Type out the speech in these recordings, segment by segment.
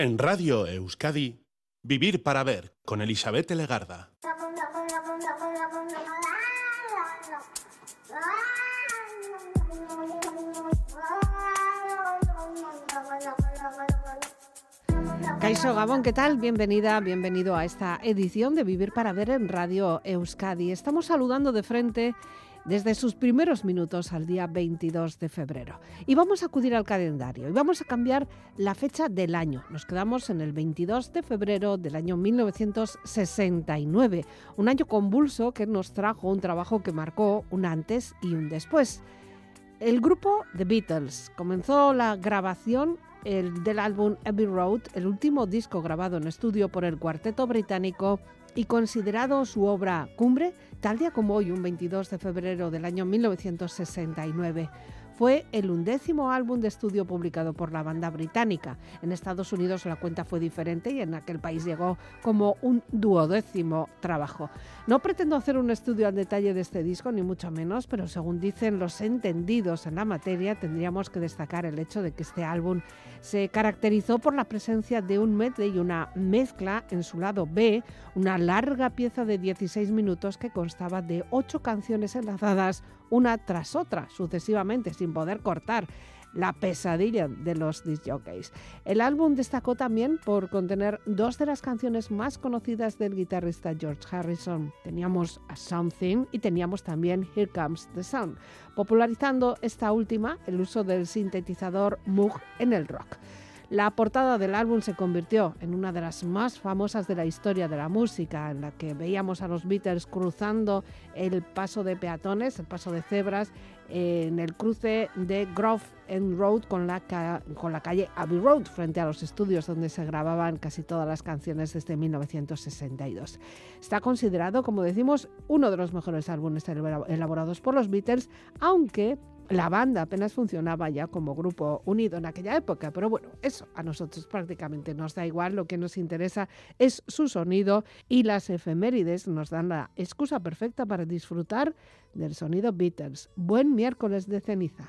En Radio Euskadi, Vivir para Ver con Elizabeth Legarda. Caixo Gabón, ¿qué tal? Bienvenida, bienvenido a esta edición de Vivir para Ver en Radio Euskadi. Estamos saludando de frente desde sus primeros minutos al día 22 de febrero. Y vamos a acudir al calendario y vamos a cambiar la fecha del año. Nos quedamos en el 22 de febrero del año 1969, un año convulso que nos trajo un trabajo que marcó un antes y un después. El grupo The Beatles comenzó la grabación del álbum Abbey Road, el último disco grabado en estudio por el cuarteto británico y considerado su obra cumbre, tal día como hoy, un 22 de febrero del año 1969. Fue el undécimo álbum de estudio publicado por la banda británica. En Estados Unidos la cuenta fue diferente y en aquel país llegó como un duodécimo trabajo. No pretendo hacer un estudio al detalle de este disco, ni mucho menos, pero según dicen los entendidos en la materia, tendríamos que destacar el hecho de que este álbum se caracterizó por la presencia de un medley y una mezcla en su lado B, una larga pieza de 16 minutos que constaba de ocho canciones enlazadas una tras otra, sucesivamente, sin poder cortar la pesadilla de los disjockeys. El álbum destacó también por contener dos de las canciones más conocidas del guitarrista George Harrison. Teníamos A Something y teníamos también Here Comes the Sun, popularizando esta última el uso del sintetizador Moog en el rock. La portada del álbum se convirtió en una de las más famosas de la historia de la música, en la que veíamos a los Beatles cruzando el paso de peatones, el paso de cebras, en el cruce de Grove End Road con la, con la calle Abbey Road, frente a los estudios donde se grababan casi todas las canciones desde 1962. Está considerado, como decimos, uno de los mejores álbumes elaborados por los Beatles, aunque la banda apenas funcionaba ya como grupo unido en aquella época, pero bueno, eso a nosotros prácticamente nos da igual, lo que nos interesa es su sonido y las efemérides nos dan la excusa perfecta para disfrutar del sonido Beatles. Buen miércoles de ceniza.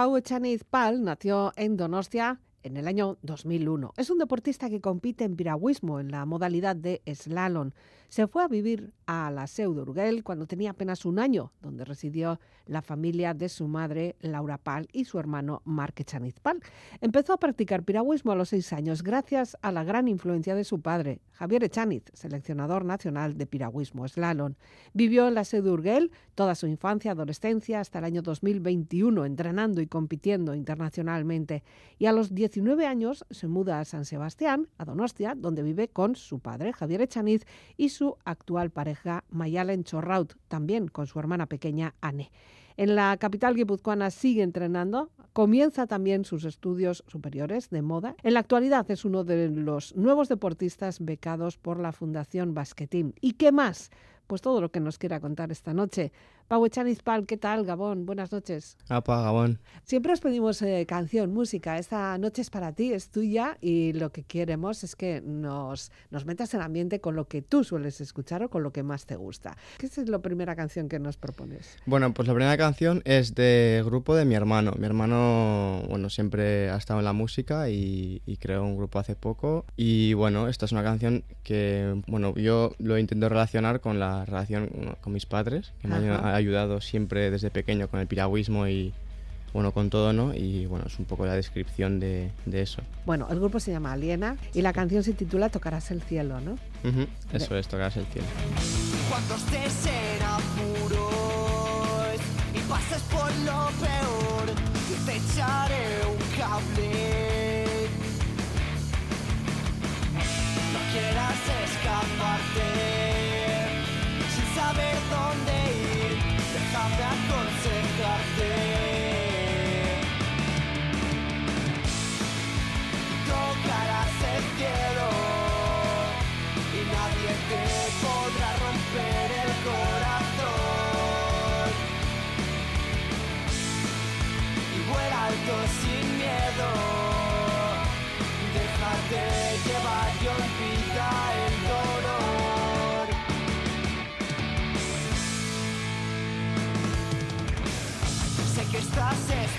Pau Echaniz Pal nació en Donostia en el año 2001. Es un deportista que compite en piragüismo en la modalidad de slalom. Se fue a vivir a la Seu de cuando tenía apenas un año, donde residió la familia de su madre, Laura Pal, y su hermano, Marc Echaniz Pal. Empezó a practicar piragüismo a los seis años gracias a la gran influencia de su padre, Javier Echaniz, seleccionador nacional de piragüismo slalom. Vivió en la Seu de toda su infancia, adolescencia, hasta el año 2021, entrenando y compitiendo internacionalmente. Y a los 19 años se muda a San Sebastián, a Donostia, donde vive con su padre, Javier Echaniz, y su actual pareja, Mayalen Chorraut, también con su hermana pequeña, Anne. En la capital guipuzcoana sigue entrenando, comienza también sus estudios superiores de moda. En la actualidad es uno de los nuevos deportistas becados por la Fundación Basquetín. ¿Y qué más? Pues todo lo que nos quiera contar esta noche. Pau Echanispal, ¿qué tal, Gabón? Buenas noches. Apa, Gabón. Siempre os pedimos eh, canción, música. Esta noche es para ti, es tuya y lo que queremos es que nos, nos metas en ambiente con lo que tú sueles escuchar o con lo que más te gusta. ¿Qué es la primera canción que nos propones? Bueno, pues la primera canción es de grupo de mi hermano. Mi hermano, bueno, siempre ha estado en la música y, y creó un grupo hace poco. Y bueno, esta es una canción que, bueno, yo lo intento relacionar con la relación con mis padres, que me han ayudado siempre desde pequeño con el piragüismo y bueno, con todo, ¿no? Y bueno, es un poco la descripción de, de eso. Bueno, el grupo se llama Aliena y la canción se titula Tocarás el cielo, ¿no? Uh -huh. Eso es, Tocarás el cielo. Cuando estés en apuros y pases por lo peor, yo te echaré un cable. No quieras escaparte sin saber dónde ir, Andar con secarte Sé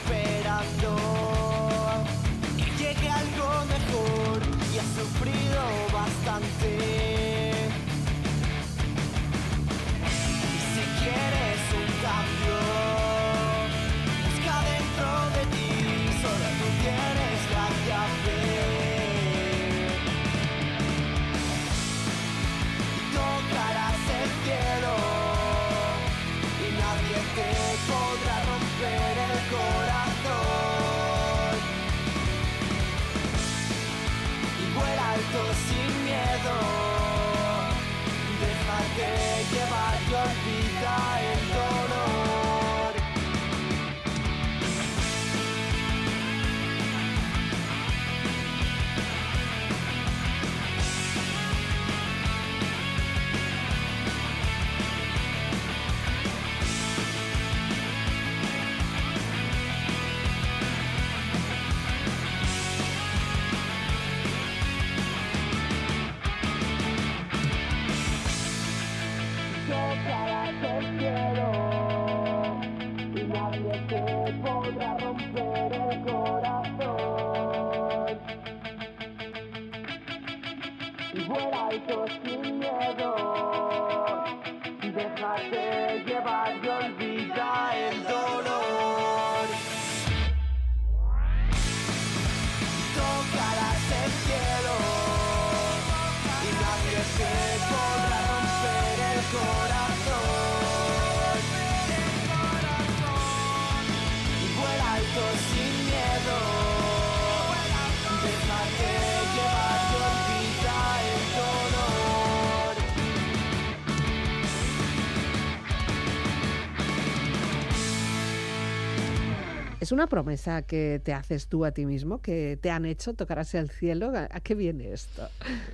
Es una promesa que te haces tú a ti mismo, que te han hecho, tocarás el cielo. ¿A qué viene esto?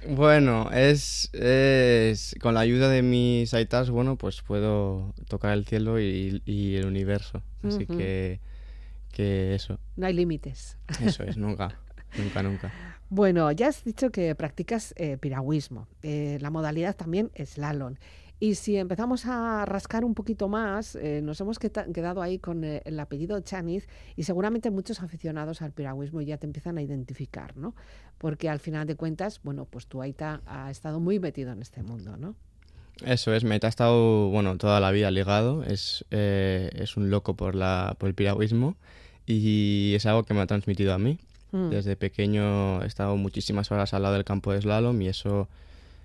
Bueno, es, es con la ayuda de mis aitas, bueno, pues puedo tocar el cielo y, y el universo. Así que eso, No hay límites. eso es, nunca, nunca, nunca. Bueno, ya has dicho que practicas eh, piragüismo. Eh, la modalidad también es slalom. Y si empezamos a rascar un poquito más, eh, nos hemos quedado ahí con eh, el apellido Chaniz y seguramente muchos aficionados al piragüismo ya te empiezan a identificar, ¿no? Porque al final de cuentas, bueno, pues tu Aita ha estado muy metido en este mundo, ¿no? Eso es, Meta ha estado, bueno, toda la vida ligado, es, eh, es un loco por, la, por el piragüismo y es algo que me ha transmitido a mí. Mm. Desde pequeño he estado muchísimas horas al lado del campo de slalom y eso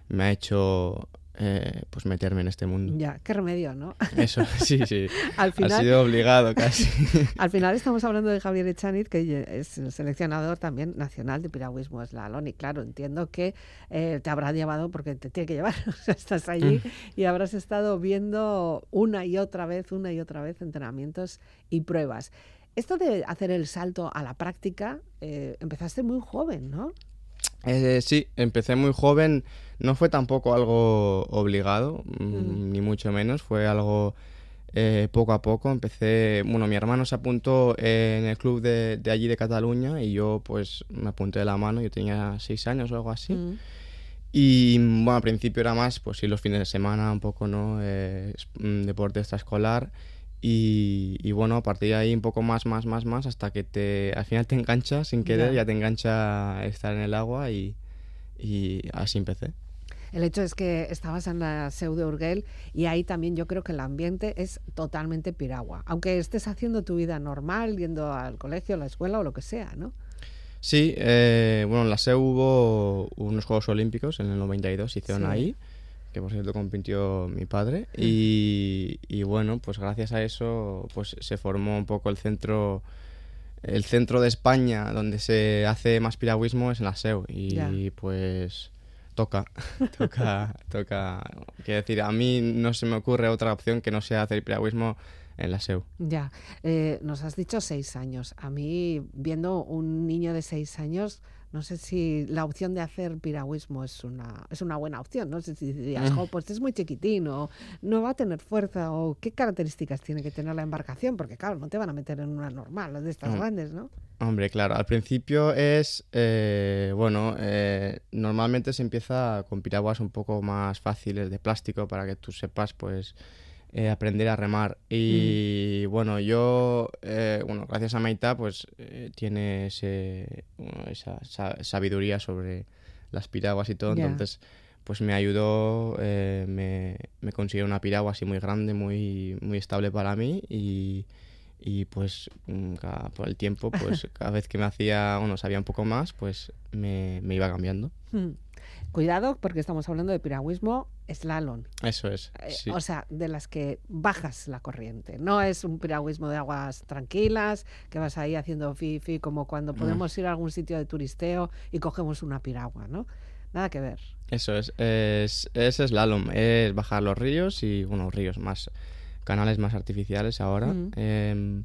me ha hecho eh, pues meterme en este mundo. Ya, qué remedio, ¿no? Eso, sí, sí. al Ha final, sido obligado casi. Al final estamos hablando de Javier Echaniz, que es el seleccionador también nacional de piragüismo slalom. Y claro, entiendo que eh, te habrá llevado, porque te tiene que llevar, o sea, estás allí y habrás estado viendo una y otra vez, una y otra vez entrenamientos y pruebas. Esto de hacer el salto a la práctica, eh, empezaste muy joven, ¿no? Sí, empecé muy joven. No fue tampoco algo obligado, mm, Mm. ni mucho menos. Fue algo eh, poco a poco. Empecé, bueno, mi hermano se apuntó en el club de, de allí de Cataluña y yo pues me apunté de la mano. Yo tenía seis años o algo así. Mm. Y bueno, al principio era más, pues sí, los fines de semana, un poco, ¿no? Eh, deporte extraescolar. Y, y bueno, a partir de ahí un poco más, más, más, más, hasta que te, al final te engancha sin querer, Ya. ya, te engancha estar en el agua y, y así empecé. El hecho es que estabas en la SEU de Urgel y ahí también yo creo que el ambiente es totalmente piragua. Aunque estés haciendo tu vida normal, yendo al colegio, a la escuela o lo que sea, ¿no? Sí, eh, bueno, en la SEU hubo unos Juegos Olímpicos en el 92, se hicieron Sí. ahí, que por cierto compitió mi padre. Y, y bueno, pues gracias a eso pues se formó un poco el centro el centro de España donde se hace más piragüismo es en la SEU. Y Ya. pues toca, toca, toca. Quiero decir, a mí no se me ocurre otra opción que no sea hacer piragüismo en la SEU. Ya, eh, nos has dicho seis años. A mí, viendo un niño de seis años, no sé si la opción de hacer piragüismo es una, es una buena opción. No sé si dirías, Mm. "Jo, pues es muy chiquitino, no va a tener fuerza o qué características tiene que tener la embarcación, porque claro, no te van a meter en una normal, de estas grandes, ¿no? Hombre, claro, al principio es, eh, bueno, eh, normalmente se empieza con piraguas un poco más fáciles de plástico para que tú sepas, pues, eh, aprender a remar. Y bueno, yo, eh, bueno, gracias a Maita, pues, eh, tiene ese, bueno, esa sa- sabiduría sobre las piraguas y todo, entonces, pues me ayudó, me, me consiguió una piragua así muy grande, muy, muy estable para mí y... Y pues mm, cada- por el tiempo, pues cada vez que me hacía, bueno, sabía un poco más, pues me, me iba cambiando. Mm. Cuidado, porque estamos hablando de piragüismo slalom. Eso es. Eh. O sea, de las que bajas la corriente. No es un piragüismo de aguas tranquilas, que vas ahí haciendo fifi, como cuando podemos ir a algún sitio de turisteo y cogemos una piragua, ¿no? Nada que ver. Eso es. Es, es slalom, es bajar los ríos y, bueno, ríos más, canales más artificiales ahora. Mm. Em,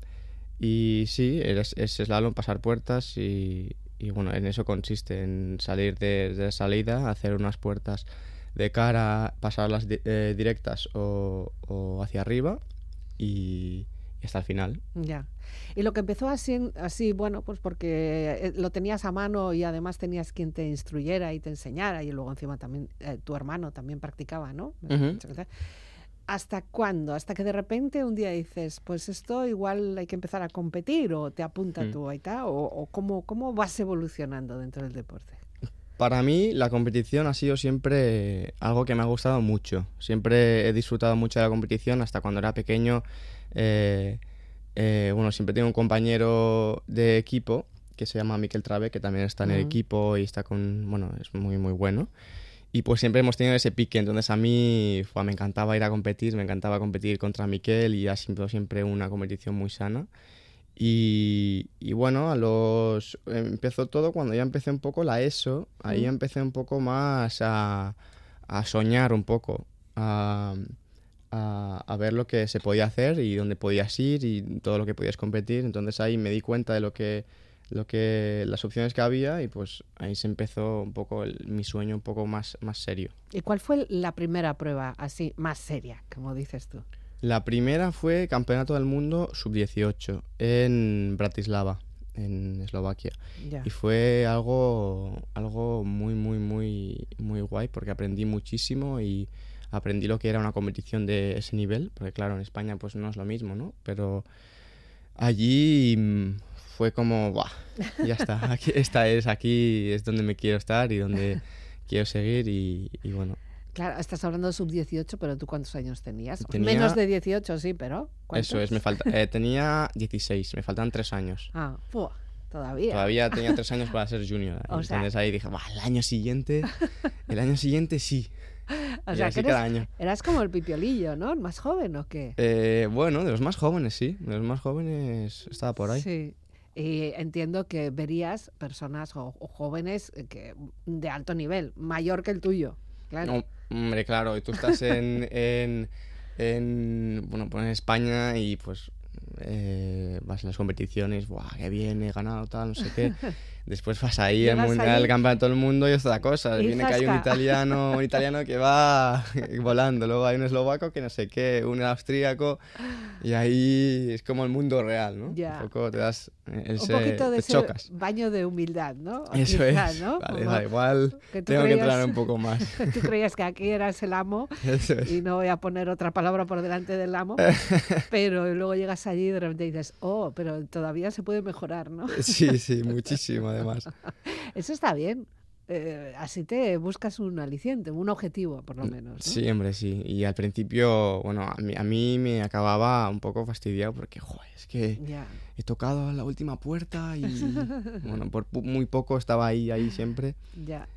y sí, es, es slalom, pasar puertas y, y, bueno, en eso consiste, en salir de, de salida, hacer unas puertas de cara, pasarlas di- eh, directas o, o hacia arriba y, y hasta el final. Ya. Y lo que empezó así, así, bueno, pues porque eh, lo tenías a mano y además tenías quien te instruyera y te enseñara y luego encima también eh, tu hermano también practicaba, ¿no? ¿Hasta cuándo? Hasta que de repente un día dices, pues esto igual hay que empezar a competir o te apunta Mm. tu Aita o, o cómo, cómo vas evolucionando dentro del deporte. Para mí la competición ha sido siempre algo que me ha gustado mucho. Siempre he disfrutado mucho de la competición hasta cuando era pequeño. eh, eh, bueno, siempre tengo un compañero de equipo que se llama Miquel Trave, que también está en el equipo y está con, bueno, es muy muy bueno. Y pues siempre hemos tenido ese pique, entonces a mí fue, me encantaba ir a competir, me encantaba competir contra Miquel y ha sido siempre una competición muy sana. Y, y bueno, a los empezó todo cuando ya empecé un poco la ESO, ahí Mm. empecé un poco más a, a soñar un poco, a, a, a ver lo que se podía hacer y dónde podías ir y todo lo que podías competir. Entonces ahí me di cuenta de lo que, lo que las opciones que había y pues ahí se empezó un poco el- mi sueño un poco más, más serio. ¿Y cuál fue la primera prueba así más seria, como dices tú? La primera fue Campeonato del Mundo Sub-18 en Bratislava, en Eslovaquia. Ya. Y fue algo, algo muy, muy, muy, muy guay porque aprendí muchísimo y aprendí lo que era una competición de ese nivel, porque claro, en España pues no es lo mismo, ¿no? Pero allí mm, fue como, ¡buah! Ya está, aquí, esta es, aquí es donde me quiero estar y donde quiero seguir y, y bueno. Claro, estás hablando de sub-18, pero ¿tú cuántos años tenías? Tenía- Menos de 18, sí, pero... Eso es, me falta, eh, tenía 16, me faltan 3 años. Ah, todavía. Todavía tenía 3 años para ser junior. O sea- Entonces ahí dije, "Buah, el año siguiente, el año siguiente sí. O sea, cada año. eras como el pipiolillo, ¿no? ¿El más joven o qué? Eh, bueno, de los más jóvenes, sí. De los más jóvenes estaba por ahí. Sí. Y entiendo que verías personas o, o jóvenes eh, que de alto nivel, mayor que el tuyo. Claro. No, hombre, claro, y tú estás en, en, en, bueno, pues en España y pues eh, vas a las competiciones, ¡buah, qué bien, he ganado, tal, no sé qué! Después vas ahí al mundial, el campeonato del mundo y otra cosa. y Viene que hay un italiano, un italiano que va volando, luego hay un eslovaco que no sé qué, un austríaco y ahí es como el mundo real, ¿no? Ya. Un poco te das, Un ese- poquito de te chocas. baño de humildad, ¿no? Eso Quizá, es. ¿no? Vale, vale, igual que tengo que entrenar un poco más. Tú creías que aquí eras el amo Eso es. y no voy a poner otra palabra por delante del amo, pero luego llegas allí y de repente dices, oh, pero todavía se puede mejorar, ¿no? Sí, sí, muchísimo además. Eso está bien. Eh, así te buscas un aliciente, un objetivo, por lo menos. ¿no? Sí, hombre, sí. Y al principio, bueno, a mí, a mí me acababa un poco fastidiado porque, joder, es que he tocado la última puerta y, bueno, por muy poco estaba ahí, ahí siempre. Ya.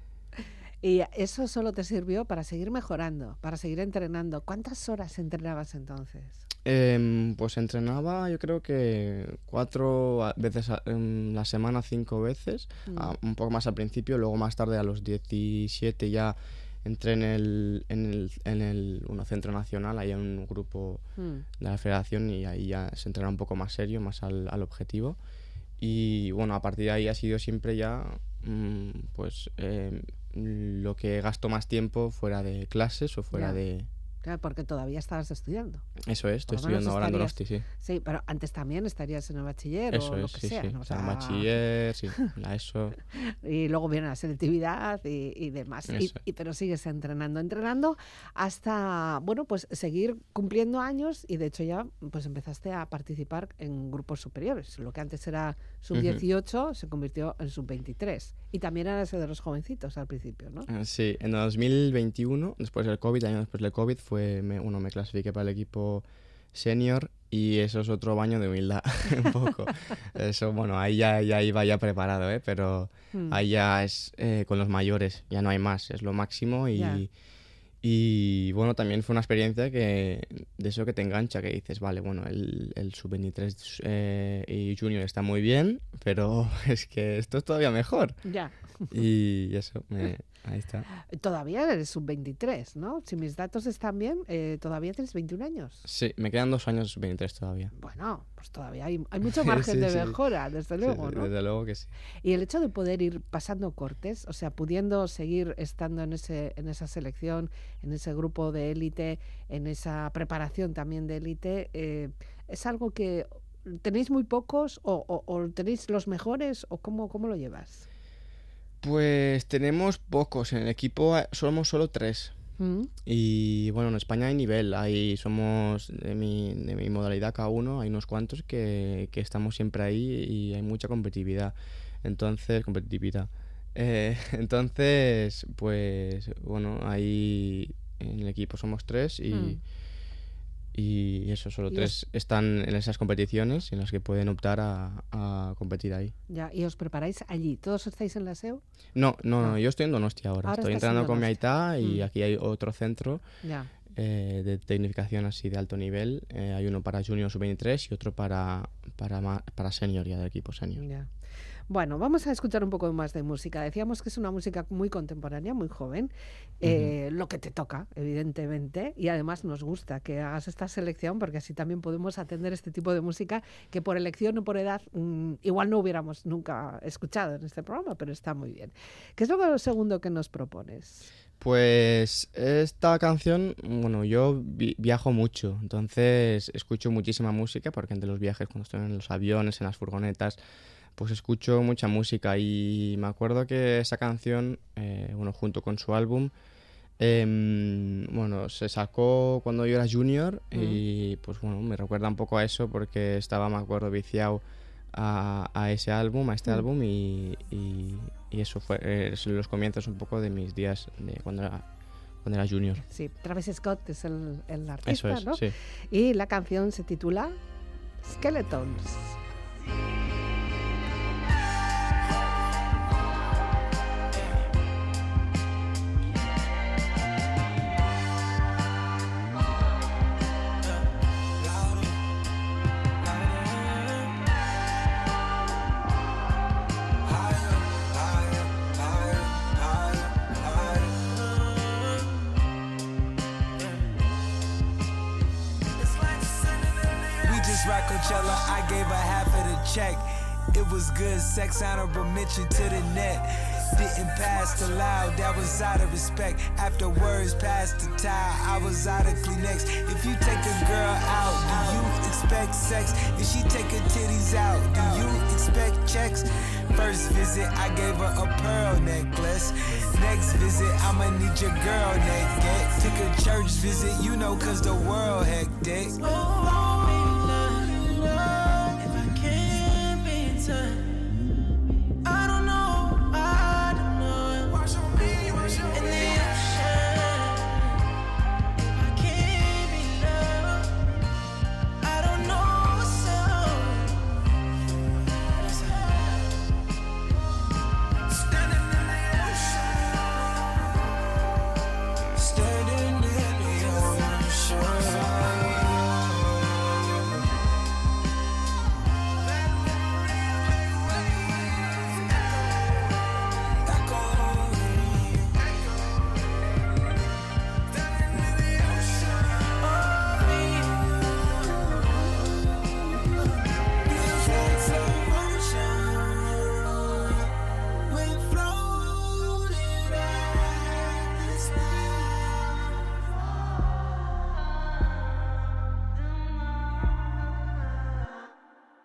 Y eso solo te sirvió para seguir mejorando, para seguir entrenando. ¿Cuántas horas entrenabas entonces? Em, pues entrenaba, yo creo que cuatro veces a em, la semana, cinco veces. Mm. a- un poco más al principio, luego más tarde a los 17 ya entré en el, en el, en el bueno, centro nacional, ahí en un grupo Mm. de la federación y ahí ya se entrena un poco más serio, más al, al objetivo. Y bueno, a partir de ahí ha sido siempre ya mm, pues eh, lo que gasto más tiempo fuera de clases o fuera Ya. de... Claro, porque todavía estabas estudiando. Eso es, estoy lo estudiando ahora en Donosti, sí. Sí, pero antes también estarías en el bachiller Eso o lo es, que sí, sea. sí. ¿no? O sea, sea, bachiller, sí, la ESO. Y luego viene la selectividad y, y demás. Y, y- pero sigues entrenando, entrenando hasta, bueno, pues seguir cumpliendo años y de hecho ya pues empezaste a participar en grupos superiores. Lo que antes era sub-18 se convirtió en sub-23. Y también era ese de los jovencitos al principio, ¿no? Ah, Sí, en 2021, después del COVID, año después del COVID, fue, me, uno, me clasifiqué para el equipo senior y eso es otro baño de humildad, un poco. Eso, bueno, ahí ya, ya iba ya preparado, ¿eh? Pero Mm. ahí ya es eh, con los mayores, ya no hay más, es lo máximo y... Ya. Y bueno, también fue una experiencia que de eso que te engancha, que dices, vale, bueno, el, el sub-23 eh, y junior está muy bien, pero es que esto es todavía mejor. Ya. Y eso, me- ahí está. Todavía eres sub-23, ¿no? Si mis datos están bien, eh, todavía tienes 21 años. Sí, me quedan dos años sub-23 todavía. Bueno, pues todavía hay, hay mucho margen Sí, de sí. mejora, desde luego, sí, ¿no? Desde luego que sí. Y el hecho de poder ir pasando cortes, o sea, pudiendo seguir estando en, ese, en esa selección, en ese grupo de élite, en esa preparación también de élite, eh, ¿es algo que tenéis muy pocos o, o- o tenéis los mejores o cómo, cómo lo llevas? Pues tenemos pocos, en el equipo somos solo tres. ¿Mm? Y bueno, en España hay nivel, ahí somos de mi, de mi modalidad cada uno, hay unos cuantos que, que estamos siempre ahí y hay mucha competitividad. Entonces, competitividad. Eh, entonces, pues bueno, ahí en el equipo somos tres y, Mm. Y eso, solo tres están en esas competiciones en las que pueden optar a, a competir ahí. Ya, y os preparáis allí. ¿Todos estáis en la SEO? No, no, Ah. no, yo estoy en Donosti ahora. Ahora estoy estás en entrenando con mi. Aitá y Mm. aquí hay otro centro Ya. eh, de tecnificación así de alto nivel. Eh, hay uno para Junior Sub-23 y otro para, para, para Senior, ya del equipo Senior. Ya. Bueno, vamos a escuchar un poco más de música. Decíamos que es una música muy contemporánea, muy joven, eh, lo que te toca, evidentemente, y además nos gusta que hagas esta selección porque así también podemos atender este tipo de música que por elección o por edad mm, igual no hubiéramos nunca escuchado en este programa, pero está muy bien. ¿Qué es lo segundo que nos propones? Pues esta canción, bueno, yo vi- viajo mucho, entonces escucho muchísima música porque entre los viajes, cuando estoy en los aviones, en las furgonetas, pues escucho mucha música y me acuerdo que esa canción, eh, bueno, junto con su álbum, Em, bueno, se sacó cuando yo era junior y pues bueno, me recuerda un poco a eso porque estaba, me acuerdo, viciado a, a ese álbum, a este Mm. álbum y, y- y eso fue eh, los comienzos un poco de mis días de cuando era, cuando era junior. Sí, Travis Scott es el, el artista, es, ¿no? sí. Y la canción se titula Skeletons. To the net. Didn't pass the loud, that was out of respect. After words passed the towel, I was out of Kleenex. If you take a girl out, do you expect sex? If she take her titties out, do you expect checks? First visit, I gave her a pearl necklace. Next visit, I'ma need your girl naked. Took a church visit, you know, cause the world hectic.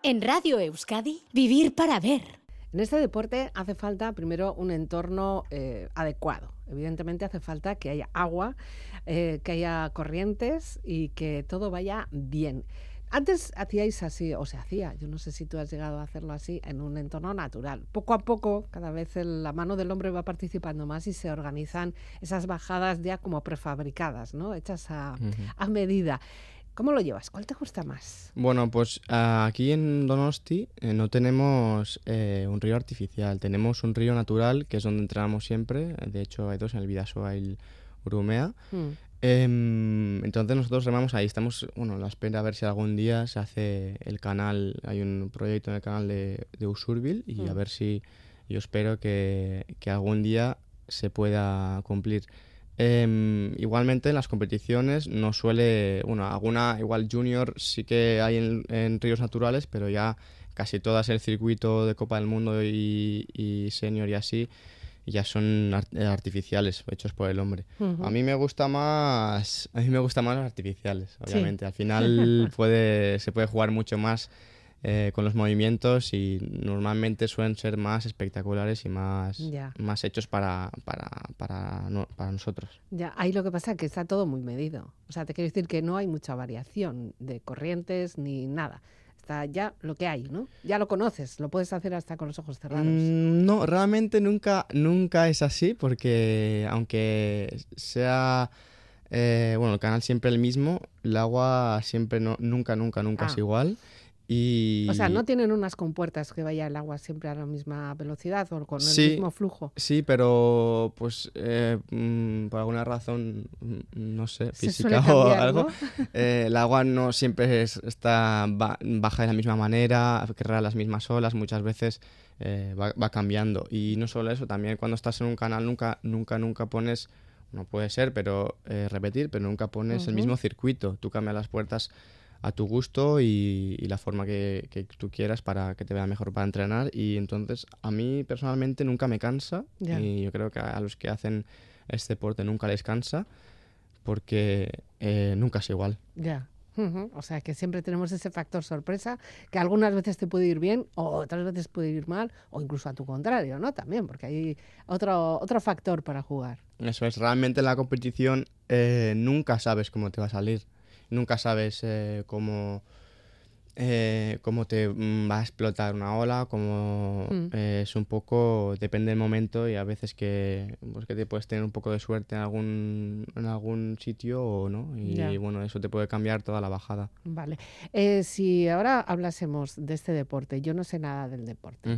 En Radio Euskadi, Vivir para Ver. En este deporte hace falta primero un entorno eh, adecuado. Evidentemente hace falta que haya agua, eh, que haya corrientes y que todo vaya bien. Antes hacíais así, o se hacía, yo no sé si tú has llegado a hacerlo así, en un entorno natural. Poco a poco, cada vez el- la mano del hombre va participando más y se organizan esas bajadas ya como prefabricadas, ¿no? Hechas a, a medida. ¿Cómo lo llevas? ¿Cuál te gusta más? Bueno, pues ah, aquí en Donosti eh, no tenemos eh, un río artificial, tenemos un río natural que es donde entrenamos siempre, de hecho hay dos en el Vidasoa y el Urumea. Mm. Em, entonces nosotros remamos ahí, estamos, bueno, a la espera a ver si algún día se hace el canal, hay un proyecto en el canal de, de Usurbil y a Mm. ver si yo espero que, que algún día se pueda cumplir. Em, igualmente en las competiciones no suele, bueno, alguna igual junior sí que hay en, en ríos naturales, pero ya casi todas el circuito de Copa del Mundo y, y senior y así ya son eh, artificiales, hechos por el hombre. A mí me gusta más, a mí me gustan más los artificiales, Sí. obviamente. Al final puede, se puede jugar mucho más eh, con los movimientos y normalmente suelen ser más espectaculares y más, Ya. más hechos para, para, para, no- para nosotros. Ya, ahí lo que pasa es que está todo muy medido. O sea, te quiero decir que no hay mucha variación de corrientes ni nada. Está ya lo que hay, ¿no? Ya lo conoces, lo puedes hacer hasta con los ojos cerrados. Mm, no, realmente nunca, nunca es así porque aunque sea, eh, bueno, el canal siempre el mismo, el agua siempre, no, nunca, nunca, nunca Ah. es igual. Y... O sea, no tienen unas compuertas que vaya el agua siempre a la misma velocidad o con el Sí. mismo flujo. Sí, pero pues eh, mm, por alguna razón, mm, no sé, física o algo, ¿no? eh, el agua no siempre es- está ba- baja de la misma manera, crea las mismas olas, muchas veces eh, va, va cambiando. Y no solo eso, también cuando estás en un canal nunca, nunca, nunca pones, no puede ser, pero eh, repetir, pero nunca pones el mismo circuito. Tú cambias las puertas a tu gusto y, y la forma que, que tú quieras para que te vea mejor para entrenar. Y entonces a mí personalmente nunca me cansa y yo creo que a los que hacen este deporte nunca les cansa porque eh, nunca es igual. Ya. O sea, que siempre tenemos ese factor sorpresa, que algunas veces te puede ir bien, o otras veces puede ir mal, o incluso a tu contrario, ¿no? También, porque hay otro, otro factor para jugar. Eso es, realmente en la competición eh, nunca sabes cómo te va a salir, nunca sabes eh, cómo, eh, cómo te mm, va a explotar una ola, cómo Mm. eh, es un poco, depende del momento y a veces que, pues que te puedes tener un poco de suerte en algún, en algún sitio o no, y bueno, eso te puede cambiar toda la bajada. Vale. Eh, si ahora hablásemos de este deporte, yo no sé nada del deporte.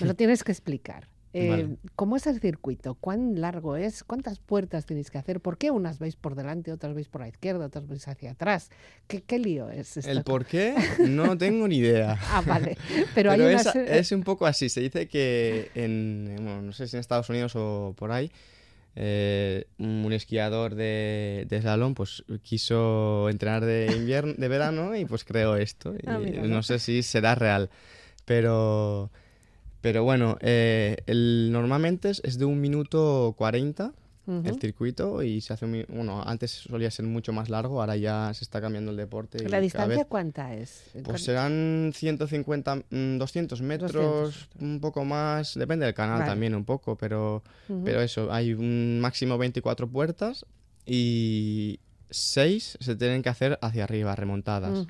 Me lo tienes que explicar. Eh, Vale. ¿Cómo es el circuito? ¿Cuán largo es? ¿Cuántas puertas tenéis que hacer? ¿Por qué unas veis por delante, otras veis por la izquierda, otras veis hacia atrás? ¿Qué, qué lío es esto? El por qué no tengo ni idea. Ah, vale. Pero, Pero, hay es, es un poco así. Se dice que en, bueno, no sé si en Estados Unidos o por ahí, eh, un esquiador de, de slalom pues quiso entrenar de invierno, de verano y pues creó esto. Ah, no sé si será real, pero, pero bueno, eh, el, normalmente es, es de un minuto 40 Ujú. el circuito y se hace un, bueno, antes solía ser mucho más largo, ahora ya se está cambiando el deporte. ¿La distancia vez- cuánta es? pues ¿Cuán- serán 150, mm, 200 metros, 200. un poco más, depende del canal Vale. también un poco, pero, pero eso, hay un máximo 24 puertas y 6 se tienen que hacer hacia arriba, remontadas.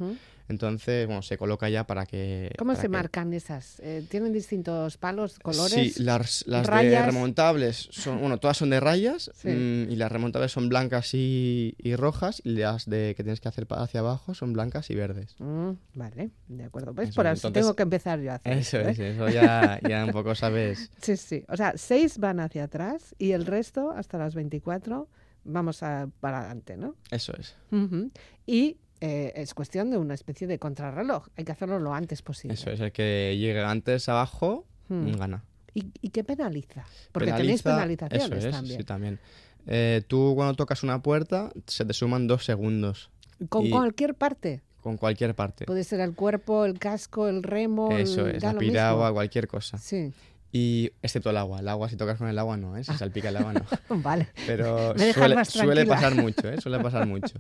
Entonces, bueno, se coloca ya para que... ¿Cómo para se que- marcan esas? Eh, ¿Tienen distintos palos, colores? Sí, las, las de remontables son, bueno, todas son de rayas Sí. mm, y las remontables son blancas y, y rojas y las de que tienes que hacer hacia abajo son blancas y verdes. Mm, vale, de acuerdo. Eso, Por eso entonces- tengo que empezar yo a hacer Eso esto, ¿eh? es, eso ya, ya un poco sabes. Sí, sí. O sea, seis van hacia atrás y el resto, hasta las 24, vamos a, para adelante, ¿no? Eso es. Ujú. Y eh, es cuestión de una especie de contrarreloj. Hay que hacerlo lo antes posible. Eso es, el que llegue antes abajo Hmm. gana. ¿Y, y qué penaliza? Porque tenéis Penaliza- penalizaciones eso es, también. Sí, también. Eh, tú cuando tocas una puerta se te suman dos segundos Con cualquier parte. con cualquier parte. Puede ser el cuerpo, el casco, el remo. Eso el- es, la piragua, cualquier cosa. Sí, Y excepto el agua. El agua, si tocas con el agua, no, ¿eh? Si salpica el agua, no. vale. Pero suele, pasar mucho, ¿eh? Suele pasar mucho.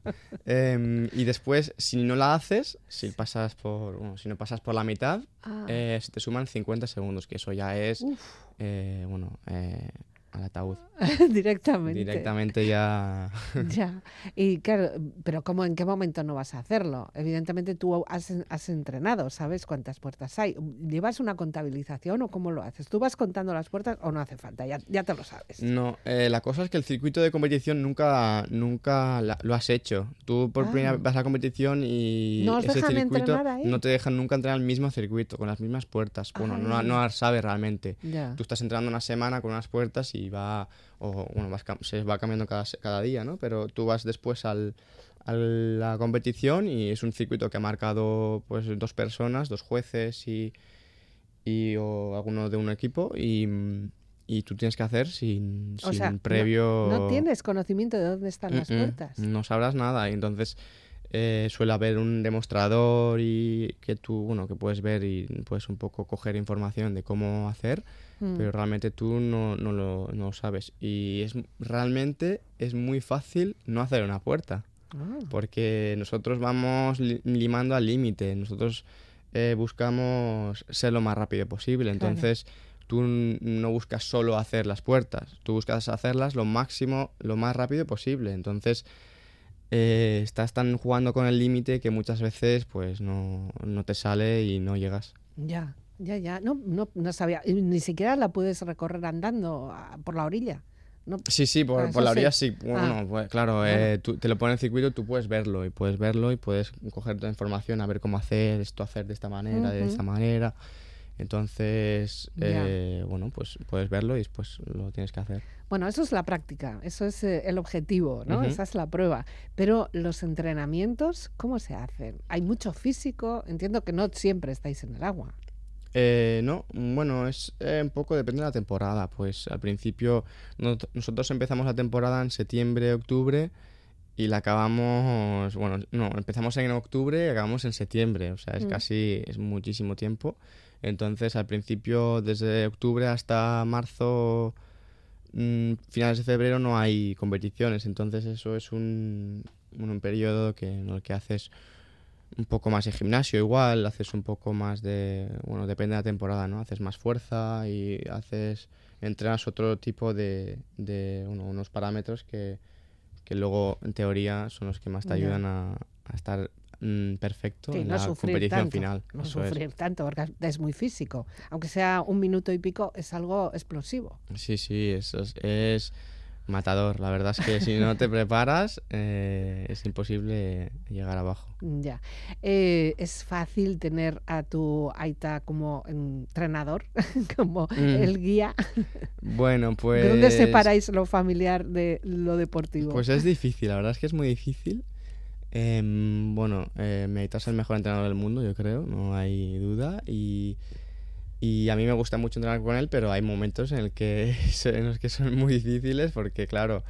Em, y después, si no la haces, si pasas por, bueno, si no pasas por la mitad, Ah, eh, se te suman 50 segundos, que eso ya es, eh, bueno, eh, al ataúd. directamente. Directamente ya... Ya. Y claro, pero ¿cómo, ¿en qué momento no vas a hacerlo? Evidentemente tú has, has entrenado, sabes cuántas puertas hay. ¿Llevas una contabilización o cómo lo haces? ¿Tú vas contando las puertas o no hace falta? Ya, ya te lo sabes. No, eh, la cosa es que el circuito de competición nunca, nunca la- lo has hecho. Tú por Ah. primera vez vas a la competición y ¿No ese circuito no te dejan nunca entrenar el mismo circuito, con las mismas puertas. Bueno, no, Ay. no las sabes realmente. Ya. Tú estás entrenando una semana con unas puertas y va, o bueno, vas se va cambiando cada, cada día, ¿no? Pero tú vas después al, a la competición y es un circuito que ha marcado pues dos personas, dos jueces y, y o alguno de un equipo y, y tú tienes que hacer sin, O sin sea, previo... No tienes conocimiento de dónde están las Mm, mm, puertas. No sabrás nada y entonces eh, suele haber un demostrador y que tú, bueno, que puedes ver y puedes un poco coger información de cómo hacer, Mm. pero realmente tú no, no, lo, no lo sabes. Y es realmente es muy fácil no hacer una puerta, Ah, porque nosotros vamos li- limando al límite, nosotros eh, buscamos ser lo más rápido posible, Claro. entonces tú no buscas solo hacer las puertas, tú buscas hacerlas lo máximo, lo más rápido posible, entonces eh, estás tan jugando con el límite que muchas veces pues no, no te sale y no llegas. ya, ya, ya. No, no, no sabía. Ni siquiera la puedes recorrer andando ah, por la orilla. No, Sí, sí, por, Ah, por la orilla sí. Bueno, Ah. pues, claro, eh, tú- te lo pone en el circuito, tú puedes verlo y puedes verlo y puedes coger toda información, a ver cómo hacer esto, hacer de esta manera, de esta manera. Entonces, eh, bueno, pues puedes verlo y después lo tienes que hacer. Bueno, eso es la práctica, eso es eh, el objetivo, ¿no? Esa es la prueba. Pero los entrenamientos, ¿cómo se hacen? Hay mucho físico, entiendo que no siempre estáis en el agua. Eh, no, bueno, es eh, un poco depende de la temporada. Pues al principio no- nosotros empezamos la temporada en septiembre, octubre y la acabamos, bueno, no, empezamos en octubre y acabamos en septiembre, o sea, es Mm. casi, es muchísimo tiempo. Entonces al principio, desde octubre hasta marzo, mm, finales de febrero no hay competiciones, entonces eso es un, un, periodo que, en el que haces un poco más de gimnasio igual, haces un poco más de, bueno, depende de la temporada, ¿no? Haces más fuerza y haces, entrenas otro tipo de, de uno- unos parámetros que, que luego en teoría son los que más te ayudan a, a estar mm, perfecto Sí, en no la sufrir competición tanto, final. no Eso es. sufrir tanto, porque es muy físico. Aunque sea un minuto y pico, es algo explosivo. Sí, sí, eso es, es matador. La verdad es que si no te preparas eh, es imposible llegar abajo. Ya. Eh, es fácil tener a tu Aita como entrenador, como Mm. el guía. Bueno, pues... ¿De dónde separáis lo familiar de lo deportivo? Pues es difícil, la verdad es que es muy difícil. Em, bueno, eh, es el mejor entrenador del mundo, yo creo, no hay duda. Y, y a mí me gusta mucho entrenar con él, pero hay momentos en, el que, en los que son muy difíciles porque, claro,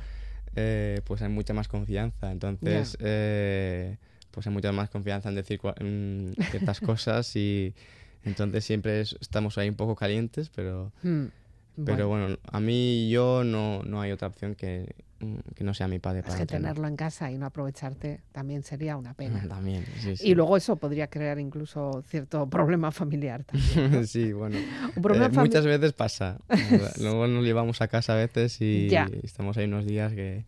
eh, pues hay mucha más confianza. Entonces, eh, pues hay mucha más confianza en decir en ciertas cosas y entonces siempre es- estamos ahí un poco calientes, pero... Mm, Pero bueno, a mí yo no, no hay otra opción que, mm, que no sea mi padre es para que entrenar. tenerlo en casa y no aprovecharte también sería una pena. También, sí, sí. Y luego eso podría crear incluso cierto problema familiar también. ¿no? sí, bueno. Eh, muchas veces pasa. Luego nos llevamos a casa a veces y Ya. estamos ahí unos días que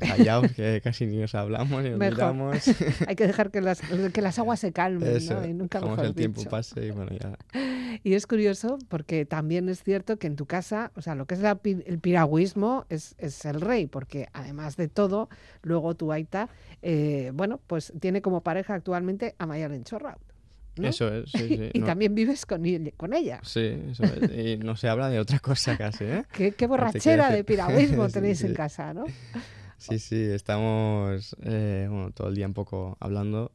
callados, que casi ni nos hablamos ni nos miramos. Hay que dejar que las, que las aguas se calmen, Eso, ¿no? Y nunca mejor el tiempo dicho. pase y bueno, ya. Y es curioso porque también es cierto que en tu casa, o sea, lo que es la el piragüismo es, es el rey, porque además de todo, luego tu Aita, eh, bueno, pues tiene como pareja actualmente a Mayalen Chorraut. ¿no? Eso es, sí, sí. y no- también vives con, ella- con ella. Sí, eso es. Y no se habla de otra cosa casi, ¿eh? Qué, borrachera de piragüismo Sí, tenéis en casa, ¿no? Sí, sí, estamos eh, bueno, todo el día un poco hablando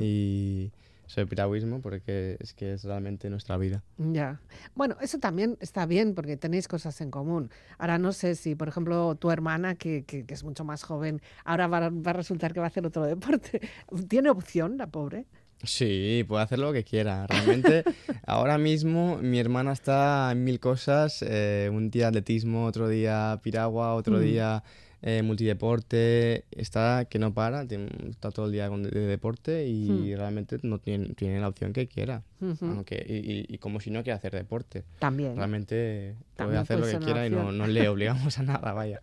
y sobre piragüismo porque es que es realmente nuestra vida. Ya. Bueno, eso también está bien porque tenéis cosas en común. Ahora no sé si, por ejemplo, tu hermana, que, que- que es mucho más joven, ahora va, a- va a resultar que va a hacer otro deporte. ¿Tiene opción, la pobre? Sí, puede hacer lo que quiera. Realmente, ahora mismo mi hermana está en mil cosas. eh, un día atletismo, otro día piragua, otro Mm. día eh, multideporte. Está que no para, tiene- está todo el día con de, de deporte y realmente no tiene, tiene la opción que quiera. Hmm. Ujú. Aunque, y, y- y como si no quiere hacer deporte. También. Realmente puede También hacer puede lo que quiera y no, opción. no le obligamos a nada, vaya.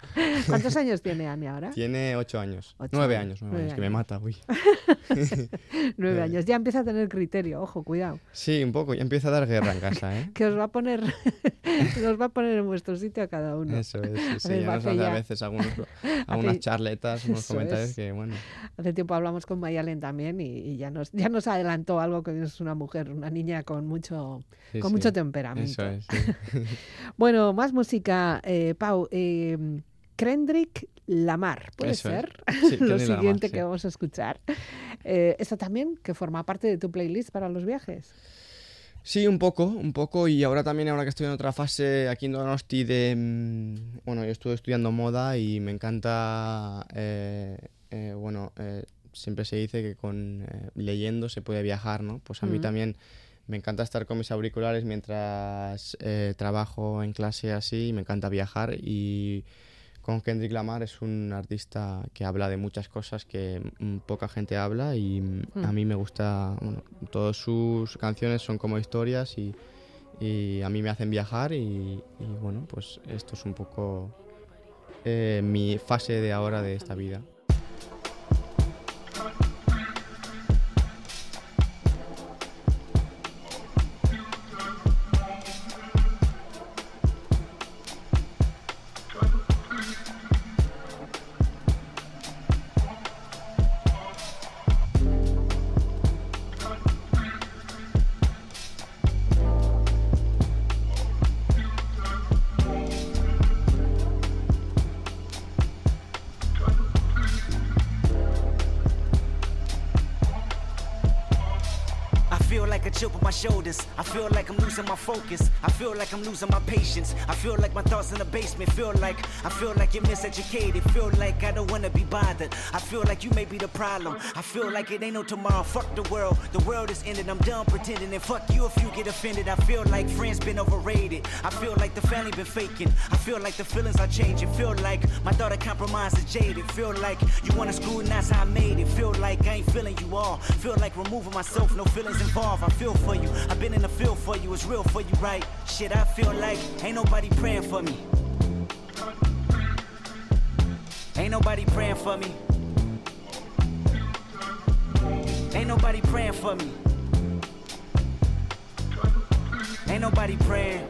¿Cuántos años tiene Ani ahora? Tiene ocho años. Ocho nueve años, años, nueve nueve años, que me años. mata, uy. Nueve años. Ya empieza a tener criterio, ojo, cuidado. Sí, un poco, ya empieza a dar guerra en casa, ¿eh? Que os va a poner, os va a poner en vuestro sitio a cada uno. Eso es, sí, sí, Además, ya nos hace ya- a veces algunos, algunas charletas, unos Eso comentarios es. que, bueno, Hace tiempo hablamos con Mayalen también y, y ya nos ya nos adelantó algo que es una mujer, una niña con mucho sí, con sí, mucho temperamento. Eso es, sí. Bueno, más música, eh, Pau. eh, Kendrick Lamar, ¿puede Eso ser? Sí, Lo Kendrick Lamar, siguiente sí. que vamos a escuchar. Eh, ¿Esta también, que forma parte de tu playlist para los viajes? Sí, un poco, un poco. Y ahora también, ahora que estoy en otra fase aquí en Donosti de... mm, Bueno, yo estuve estudiando moda y me encanta... eh, eh, bueno, eh, siempre se dice que con eh, leyendo se puede viajar, ¿no? Pues a mí Mm. también me encanta estar con mis auriculares mientras eh, trabajo en clase así. Me encanta viajar y con Kendrick Lamar es un artista que habla de muchas cosas que mm, poca gente habla y mm, Mm. a mí me gusta, bueno, todas sus canciones son como historias y, y a mí me hacen viajar y, y, bueno, pues esto es un poco eh, mi fase de ahora de esta vida. Focus. I feel like I'm losing my patience. I feel like my thoughts in the basement. Feel like I feel like you're miseducated. Feel like I don't wanna be bothered. I feel like you may be the problem. I feel like it ain't no tomorrow. Fuck the world. The world is ended. I'm done pretending. And fuck you if you get offended. I feel like friends been overrated. I feel like the family been faking. I feel like the feelings are changing. Feel like my daughter compromised is jaded. Feel like you wanna screw and that's how I made it. Feel like I ain't feeling you all. Feel like removing myself, no feelings involved. I feel for you. I've been in the field for you. It's real for you, right? Shit, I feel like ain't nobody praying for me. Ain't nobody praying for me. Ain't nobody praying for me. Ain't nobody praying.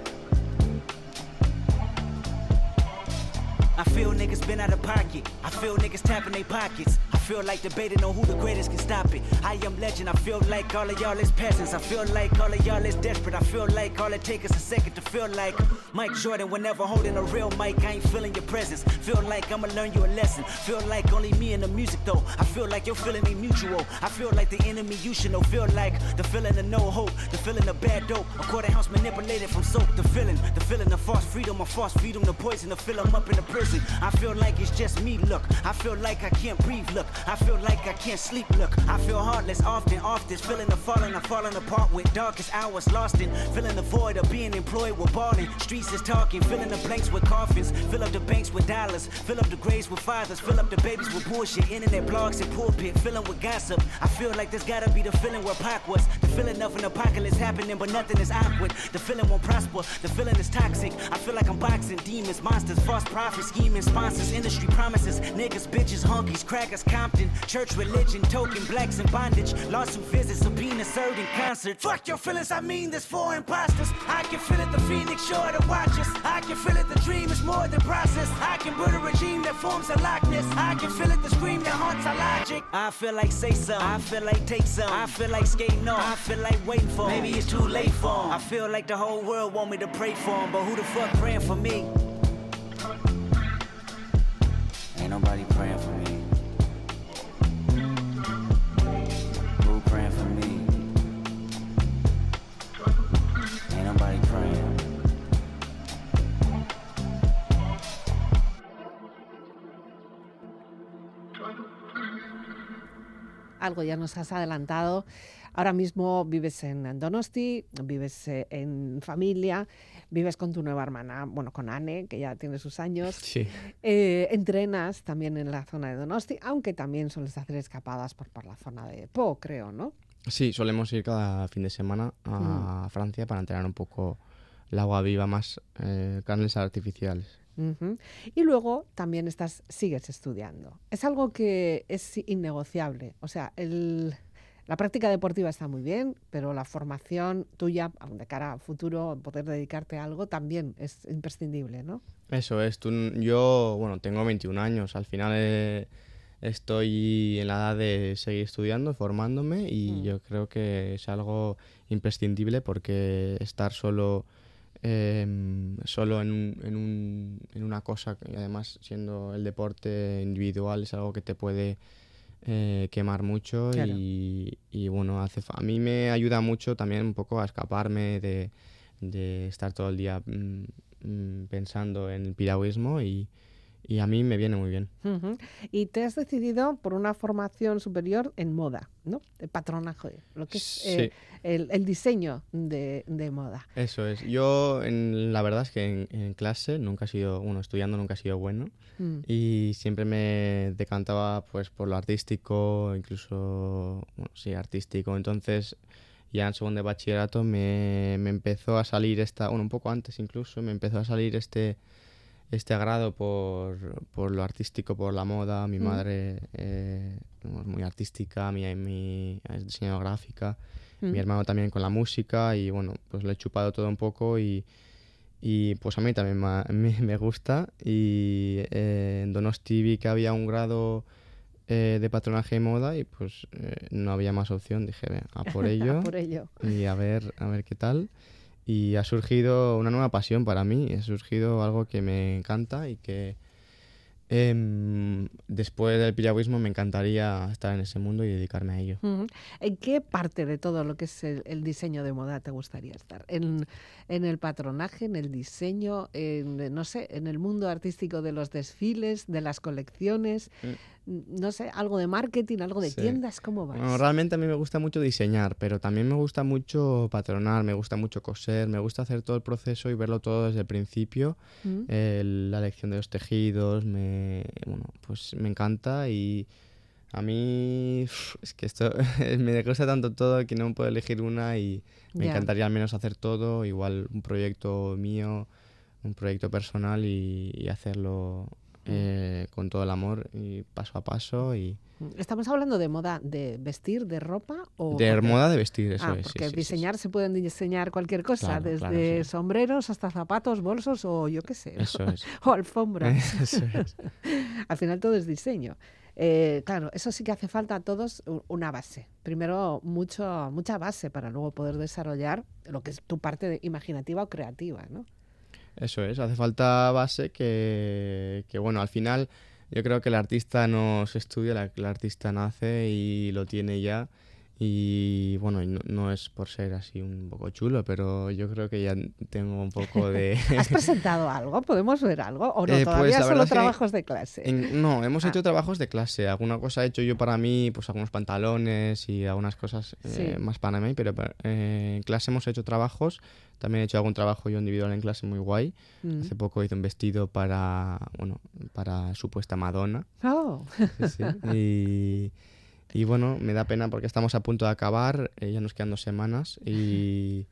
I feel niggas been out of pocket. I feel niggas tapping their pockets. I feel like debating on who the greatest can stop it. I am legend. I feel like all of y'all is peasants. I feel like all of y'all is desperate. I feel like all it takes is a second to feel like Mike Jordan whenever holding a real mic. I ain't feeling your presence. Feel like I'ma learn you a lesson. Feel like only me and the music though. I feel like your feeling ain't mutual. I feel like the enemy you should know. Feel like the feeling of no hope. The feeling of bad dope. A quarter house manipulated from soap. The feeling. The feeling of false freedom. Of false freedom. The poison. The fill 'em up in the prison. I feel like it's just me, look. I feel like I can't breathe, look. I feel like I can't sleep, look. I feel heartless often, often. Feeling the falling, I'm falling apart with darkest hours lost in. Feeling the void of being employed with balling. Streets is talking, filling the blanks with coffins. Fill up the banks with dollars. Fill up the graves with fathers. Fill up the babies with bullshit. Internet blogs and pulpit. Filling with gossip. I feel like there's gotta be the feeling where Pac was. The feeling of an apocalypse happening, but nothing is awkward. The feeling won't prosper. The feeling is toxic. I feel like I'm boxing demons, monsters, false prophets, scheming sponsors, industry promises, niggas, bitches, hunkies, crackers, Compton, church, religion, token, blacks in bondage, lawsuit visits, subpoena served in concert. Fuck your feelings, I mean this for imposters. I can feel it, the phoenix sure to watch us. I can feel it, the dream is more than process. I can build a regime that forms a likeness. I can feel it, the scream that haunts our logic. I feel like say some, I feel like take some. I feel like skating on, I feel like waiting for. Maybe it's too late for 'em. I feel like the whole world want me to pray for 'em, but who the fuck praying for me? Ain't nobody praying for me. Algo ya nos has adelantado. Ahora mismo vives en Donosti, vives eh, en familia, vives con tu nueva hermana, bueno, con Anne, que ya tiene sus años. Sí. Eh, entrenas también en la zona de Donosti, aunque también sueles hacer escapadas por, por la zona de Po, creo, ¿no? Sí, solemos ir cada fin de semana a Francia para entrenar un poco el agua viva, más eh, carnes artificiales. Ujú. Y luego también estás, sigues estudiando. Es algo que es innegociable. O sea, el- la práctica deportiva está muy bien, pero la formación tuya de cara a futuro, poder dedicarte a algo, también es imprescindible, ¿no? Eso es, tú, yo, bueno, tengo 21 años, al final eh, estoy en la edad de seguir estudiando, formándome y Mm. yo creo que es algo imprescindible porque estar solo, em, solo en, un- en, un- en una cosa, y además siendo el deporte individual, es algo que te puede eh, quemar mucho Claro. y, y, bueno, hace, a mí me ayuda mucho también un poco a escaparme de, de estar todo el día mm, mm, pensando en el piragüismo y, y a mí me viene muy bien. Y te has decidido por una formación superior en moda, ¿no? De patronaje, lo que es eh, el, el diseño de, de moda. Eso es. Yo, en, la verdad es que en, en clase nunca he sido, bueno, estudiando nunca he sido bueno Mm. y siempre me decantaba pues por lo artístico, incluso, bueno, sí, artístico. Entonces, ya en segundo de bachillerato me, me empezó a salir esta, bueno, un poco antes incluso, me empezó a salir este, este agrado por, por lo artístico, por la moda. Mi Mm. madre eh, es muy artística, mi, mi es diseñadora gráfica mi Mm. hermano también con la música y bueno, pues lo he chupado todo un poco y, y pues a mí también me, me- me gusta y eh, en Donosti vi que había un grado eh, de patronaje y moda y pues eh, no había más opción, dije, "Ve, a por ello A por ello. y a ver, a ver qué tal. Y ha surgido una nueva pasión para mí, ha surgido algo que me encanta y que, Em, después del piragüismo me encantaría estar en ese mundo y dedicarme a ello. ¿En qué parte de todo lo que es el, el diseño de moda te gustaría estar? ¿En, en el patronaje, en el diseño, en, no sé, en el mundo artístico de los desfiles, de las colecciones? No sé, algo de marketing, algo de Sí. tiendas, ¿cómo vas? Bueno, realmente a mí me gusta mucho diseñar, pero también me gusta mucho patronar, me gusta mucho coser, me gusta hacer todo el proceso y verlo todo desde el principio. Mm. Eh, la elección de los tejidos, me, bueno, pues me encanta y a mí es que esto me gusta tanto todo que no puedo elegir una y me encantaría al menos hacer todo, igual un proyecto mío, un proyecto personal y, y hacerlo. Eh, con todo el amor y paso a paso y ¿Estamos hablando de moda de vestir, de ropa o...? de porque- moda de vestir, eso ah, es. sí, porque sí, sí, sí. diseñar se pueden diseñar cualquier cosa, Claro, desde claro, sí. sombreros hasta zapatos, bolsos o yo qué sé. Eso es. o alfombras. Eso es. Al final todo es diseño. Eh, claro, eso sí que hace falta a todos una base. Primero, mucho, mucha base para luego poder desarrollar lo que es tu parte de- imaginativa o creativa, ¿no? Eso es, hace falta base que, que, bueno, al final yo creo que el artista no se estudia, el artista nace y lo tiene ya. Y bueno, no, no es por ser así un poco chulo, pero yo creo que ya tengo un poco de... ¿Has presentado algo? ¿Podemos ver algo? ¿O no? Eh, pues, Todavía solo trabajos de clase. En- no, hemos Ah. hecho trabajos de clase. Alguna cosa he hecho yo para mí, pues algunos pantalones y algunas cosas eh, Sí. más para mí, pero eh, en clase hemos hecho trabajos. También he hecho algún trabajo yo individual en clase muy guay. Mm. Hace poco hice un vestido para, bueno, para supuesta Madonna. Oh. Sí, sí. Y, y bueno, me da pena porque estamos a punto de acabar, eh, ya nos quedan dos semanas y,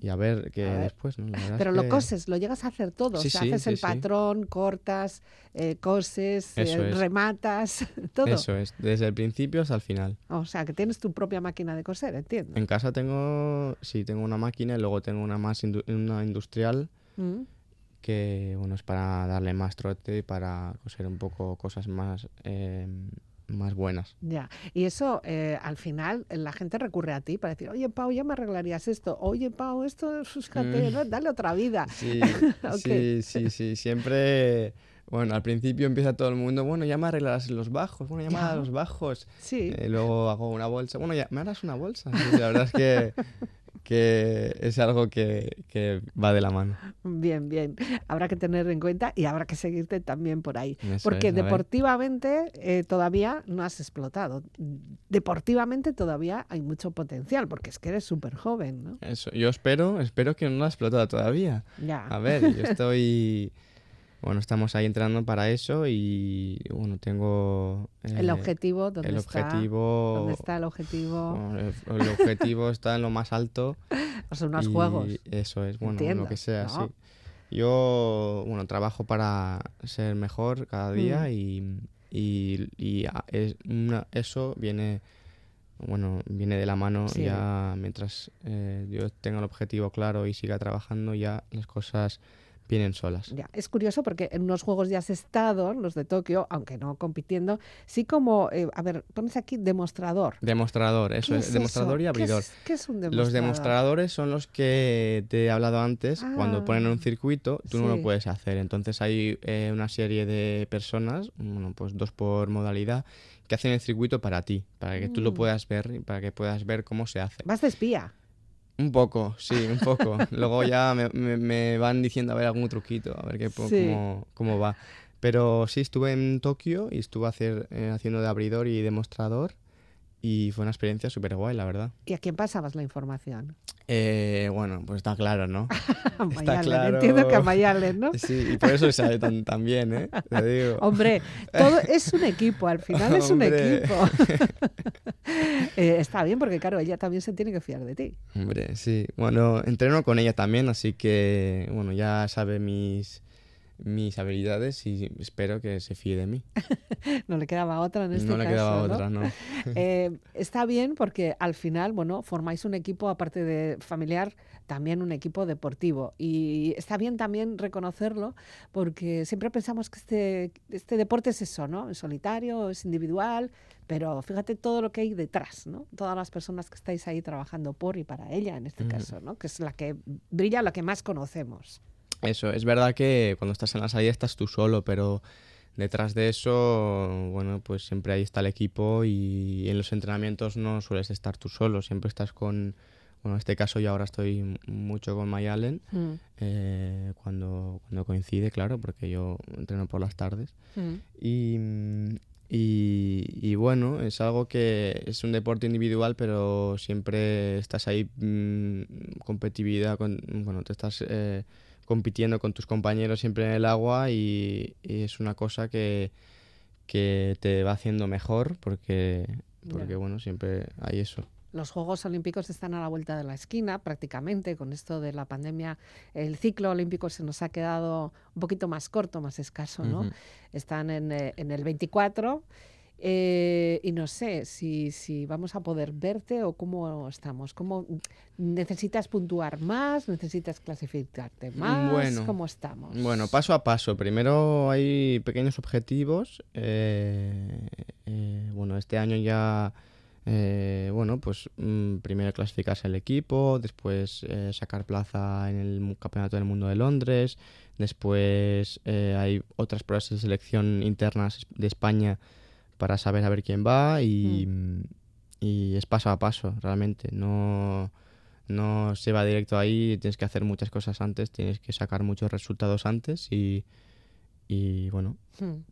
y a ver qué después, ¿no? La Pero lo que- coses, lo llegas a hacer todo. Sí, o sea, sí, haces sí, el patrón, cortas, eh, coses, eh, rematas, todo. Eso es, desde el principio hasta el final. O sea, que tienes tu propia máquina de coser, entiendo. En casa tengo, sí, tengo una máquina y luego tengo una más indu- una industrial Mm. que, bueno, es para darle más trote y para coser un poco cosas más, eh, más buenas. Ya, y eso eh, al final eh, la gente recurre a ti para decir, oye Pau, ya me arreglarías esto, oye Pau, esto, fíjate, Mm. ¿no? dale otra vida. Sí, sí, sí, sí, siempre... Bueno, al principio empieza todo el mundo, bueno, ya me arreglarás los bajos, bueno, ya me los bajos. Sí, Eh, luego hago una bolsa, bueno, ya me harás una bolsa. Sí, la verdad es que, que es algo que, que va de la mano. bien, bien. Habrá que tener en cuenta y habrá que seguirte también por ahí. Eso Porque es, deportivamente eh, todavía no has explotado. Deportivamente todavía hay mucho potencial, porque es que eres súper joven, ¿no? Eso, yo espero, espero que no lo explotado todavía. Ya. A ver, yo estoy... Bueno, estamos ahí entrenando para eso y bueno, tengo... el eh, objetivo, ¿dónde el está? objetivo... ¿Dónde está el objetivo? bueno, el, el objetivo está en lo más alto. O sea, unos juegos. Eso es, bueno, Entiendo, lo que sea, ¿no? sí. Yo, bueno, trabajo para ser mejor cada día Mm. y, y, y a- es una- eso viene, bueno, viene de la mano Sí. ya mientras eh, yo tenga el objetivo claro y siga trabajando, ya las cosas vienen solas. Ya, es curioso porque en unos juegos ya has estado, los de Tokio, aunque no compitiendo, sí como, eh, a ver, pones aquí demostrador. Demostrador, eso ¿Qué es, es demostrador eso? y ¿Qué abridor. es, qué es un demostrador? Los demostradores son los que te he hablado antes. Cuando ponen Ah, un circuito, tú no lo puedes hacer. Entonces hay eh, una serie de personas, bueno, pues dos por modalidad, que hacen el circuito para ti, para que tú lo Mm. puedas ver y para que puedas ver cómo se hace. Vas de espía. Un poco, sí, un poco. Luego ya me, me- me van diciendo a ver algún truquito, a ver qué, Sí. cómo, cómo va. Pero sí, estuve en Tokio y estuve hacer, eh, haciendo de abridor y demostrador. Y fue una experiencia súper guay, la verdad. ¿Y a quién pasabas la información? Eh, bueno, pues está claro, ¿no? A Está Mayalen, claro. Entiendo que a Mayalen, ¿no? Sí, y por eso sale tan, tan bien, ¿eh? Te digo. Hombre, todo es un equipo, al final es un equipo. Eh, está bien porque, claro, ella también se tiene que fiar de ti. Hombre, sí. Bueno, entreno con ella también, así que, bueno, ya sabe mis, mis habilidades y espero que se fíe de mí. No le quedaba otra en este no le caso. quedaba ¿no? otra, ¿no? Eh, está bien porque al final, bueno, formáis un equipo, aparte de familiar, también un equipo deportivo. Y está bien también reconocerlo porque siempre pensamos que este, este deporte es eso, ¿no? Es solitario, es individual, pero fíjate todo lo que hay detrás, ¿no? Todas las personas que estáis ahí trabajando por y para ella, en este caso, ¿no? Que es la que brilla, la que más conocemos. Eso, es verdad que cuando estás en la salida estás tú solo, pero detrás de eso, bueno, pues siempre ahí está el equipo y en los entrenamientos no sueles estar tú solo, siempre estás con, bueno, en este caso yo ahora estoy mucho con Mayalen, Mm, eh, cuando, cuando coincide, claro, porque yo entreno por las tardes. mm. Y, y, y bueno, es algo que es un deporte individual, pero siempre estás ahí, mm, competitividad, con, bueno, te estás eh, compitiendo con tus compañeros siempre en el agua y, y es una cosa que, que te va haciendo mejor porque, porque bueno, siempre hay eso. Los Juegos Olímpicos están a la vuelta de la esquina, prácticamente, con esto de la pandemia. El ciclo olímpico se nos ha quedado un poquito más corto, más escaso, ¿no? Ujú. Están en, eh, en el 24 eh, y no sé si, si vamos a poder verte o cómo estamos. ¿Cómo, ¿Necesitas puntuar más? ¿Necesitas clasificarte más? Bueno, ¿Cómo estamos? Bueno, paso a paso. Primero hay pequeños objetivos. eh, eh, bueno, este año ya, eh, bueno, pues mm, primero clasificarse el equipo, después eh, sacar plaza en el Campeonato del Mundo de Londres, después eh, hay otras pruebas de selección internas de España para saber a ver quién va y, y es paso a paso, realmente. No, no se va directo ahí, tienes que hacer muchas cosas antes, tienes que sacar muchos resultados antes y, y bueno, Hmm.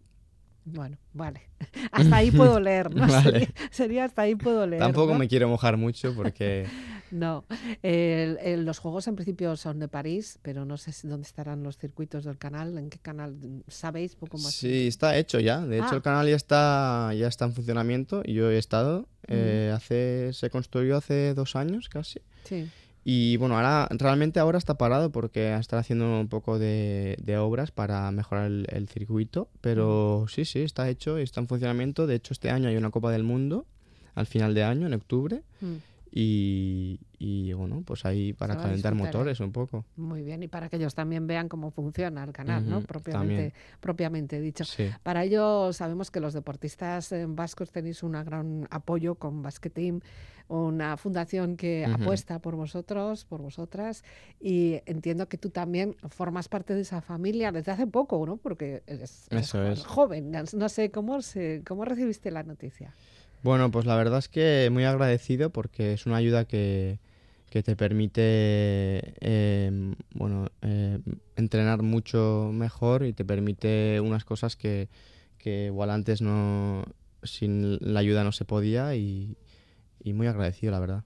Bueno, vale. Hasta ahí puedo leer, ¿no? Vale. Sería, sería hasta ahí puedo leer. tampoco ¿no? me quiero mojar mucho porque No, el- los juegos en principio son de París, pero no sé si- dónde estarán los circuitos del canal, en qué canal, ¿sabéis poco más? sí, está hecho ya. De hecho, Ah. el canal ya está, ya está en funcionamiento y yo he estado. eh, hace, se construyó hace dos años casi. Sí. Y bueno, ahora realmente ahora está parado porque están haciendo un poco de, de obras para mejorar el, el circuito, pero sí, sí, está hecho y está en funcionamiento. De hecho, este año hay una Copa del Mundo al final de año, en octubre, Mm, y, y, bueno, pues ahí para calentar ¿eh? motores un poco. Muy bien, y para que ellos también vean cómo funciona el canal, ¿no? Propiamente, propiamente dicho. Sí. Para ello sabemos que los deportistas vascos tenéis un gran apoyo con Basket Team, una fundación que apuesta por vosotros, por vosotras, y entiendo que tú también formas parte de esa familia desde hace poco, ¿no? Porque eres, eres Eso jo- es. joven, no sé cómo se, cómo recibiste la noticia. Bueno, pues la verdad es que muy agradecido porque es una ayuda que, que te permite em, bueno, em, entrenar mucho mejor y te permite unas cosas que, que igual antes no sin la ayuda no se podía y, y muy agradecido, la verdad.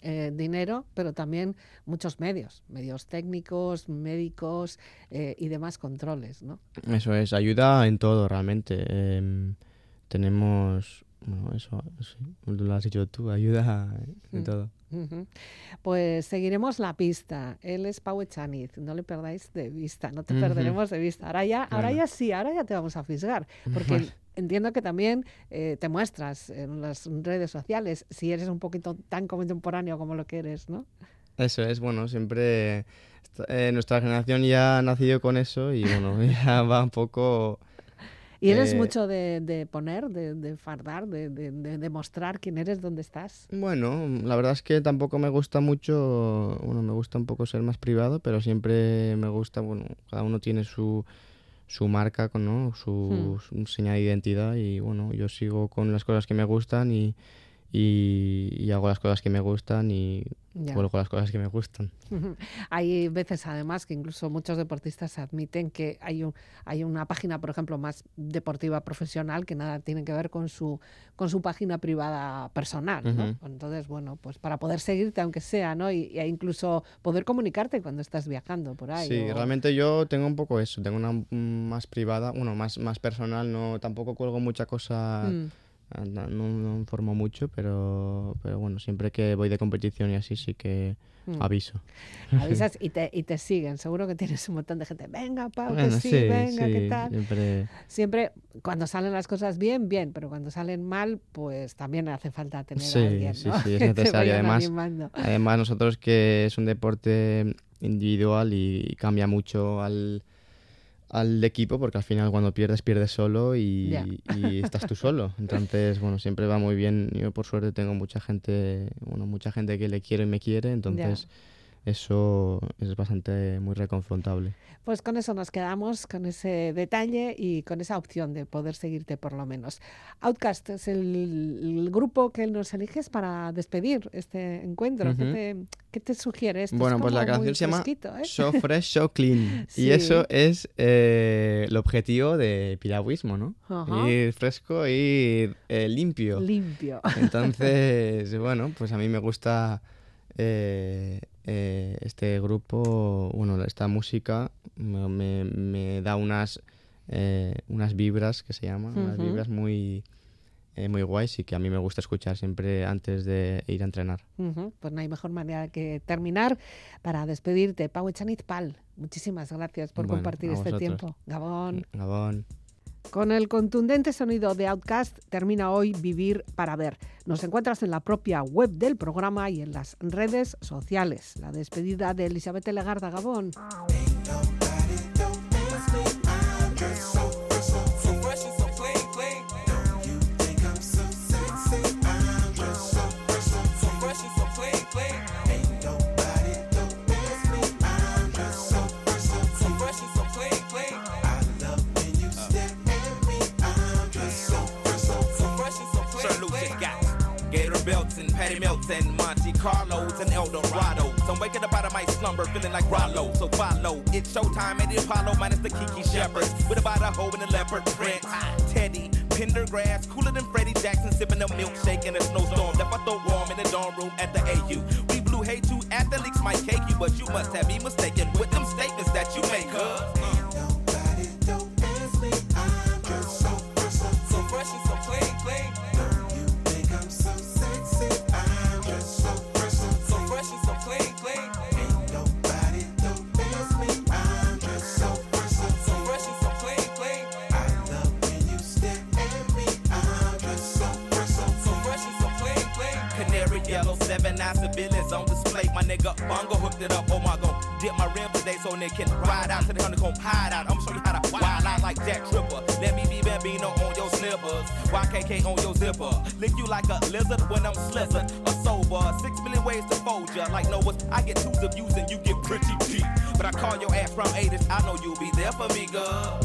Eh, dinero, pero también muchos medios, medios técnicos, médicos eh, y demás controles, ¿no? Eso es, ayuda en todo realmente. Em, tenemos, bueno, eso, sí, lo has dicho tú, ayuda en Mm. todo. Pues seguiremos la pista. Él es Pau Echaniz, no le perdáis de vista, no te perderemos de vista. Ahora ya, ahora ya sí, ahora ya te vamos a fisgar, porque entiendo que también eh, te muestras en las redes sociales si eres un poquito tan contemporáneo como lo que eres, ¿no? Eso es, bueno, siempre eh, nuestra generación ya ha nacido con eso y bueno, ya va un poco... Y eres Eh, mucho de, de poner, de, de fardar, de, de, de demostrar quién eres, dónde estás. Bueno, la verdad es que tampoco me gusta mucho, bueno, me gusta un poco ser más privado, pero siempre me gusta, bueno, cada uno tiene su, su marca, ¿no? Su, su señal de identidad y bueno, yo sigo con las cosas que me gustan y, y, y hago las cosas que me gustan y Ya. cuelgo las cosas que me gustan. Hay veces, además, que incluso muchos deportistas admiten que hay, un, hay una página, por ejemplo, más deportiva profesional que nada tiene que ver con su, con su página privada personal. ¿no? Ujú. Entonces, bueno, pues para poder seguirte, aunque sea, ¿no? Y, e incluso poder comunicarte cuando estás viajando por ahí. Sí, o- realmente yo tengo un poco eso, tengo una más privada, bueno, más, más personal, no tampoco cuelgo mucha cosa, Mm. No, no, informo mucho, pero, pero bueno, siempre que voy de competición y así sí que Mm. aviso. Avisas y te, y te siguen. Seguro que tienes un montón de gente. Venga, Pau, que Bueno, sí, venga, ¿qué sí, tal? siempre... Siempre, cuando salen las cosas bien, bien, pero cuando salen mal, pues también hace falta tener Sí, a alguien, sí, ¿no? sí, es que te necesario. Además, animando. Además nosotros que es un deporte individual y, cambia mucho al, al equipo porque al final cuando pierdes pierdes solo y, estás tú solo. Entonces, bueno, siempre va muy bien. Yo por suerte tengo mucha gente, bueno, mucha gente que le quiero y me quiere, entonces eso es bastante muy reconfortable. Pues con eso nos quedamos, con ese detalle y con esa opción de poder seguirte por lo menos. Outcast es el, grupo que nos eliges para despedir este encuentro. ¿Qué, te, sugiere esto? Bueno, pues la canción se llama ¿eh? So Fresh, So Clean. Y eso es eh, el objetivo de piragüismo, ¿no? Ir fresco y eh, limpio. Limpio. Entonces, bueno, pues a mí me gusta... Eh, este grupo, bueno, esta música me, me, da unas, eh, unas vibras que se llaman, unas vibras muy, eh, muy guays y que a mí me gusta escuchar siempre antes de ir a entrenar. Pues no hay mejor manera que terminar para despedirte. Pau Echanit Pal, muchísimas gracias por compartir este tiempo. Gabón. Gabón. Con el contundente sonido de Outcast termina hoy Vivir para Ver. Nos encuentras en la propia web del programa y en las redes sociales. La despedida de Elizabeth Legarda Gabón. Patty Melts and Monte Carlos and El Dorado. So I'm waking up out of my slumber feeling like Rollo. So follow, it's showtime at the Apollo minus the Kiki Shepherds. With about a hoe in a leopard print. Teddy, Pendergrass, cooler than Freddie Jackson, sipping a milkshake in a snowstorm. Left I throw warm in the dorm room at the AU. We blew hay two athletes might cake you, but you must have me mistaken with them statements that you make, huh? Nine on display. My nigga Bongo hooked it up. Oh my god, dip my rim today so they can ride out to the honeycomb hide out. I'm gonna show you how to wild out like Jack Tripper. Let me be Bambino on your slippers. YKK on your zipper. Lick you like a lizard when I'm slizzard. A sober. Six million ways to fold ya. Like Noah's, I get twos of views and you get pretty deep. But I call your ass from 80s. I know you'll be there for me, girl.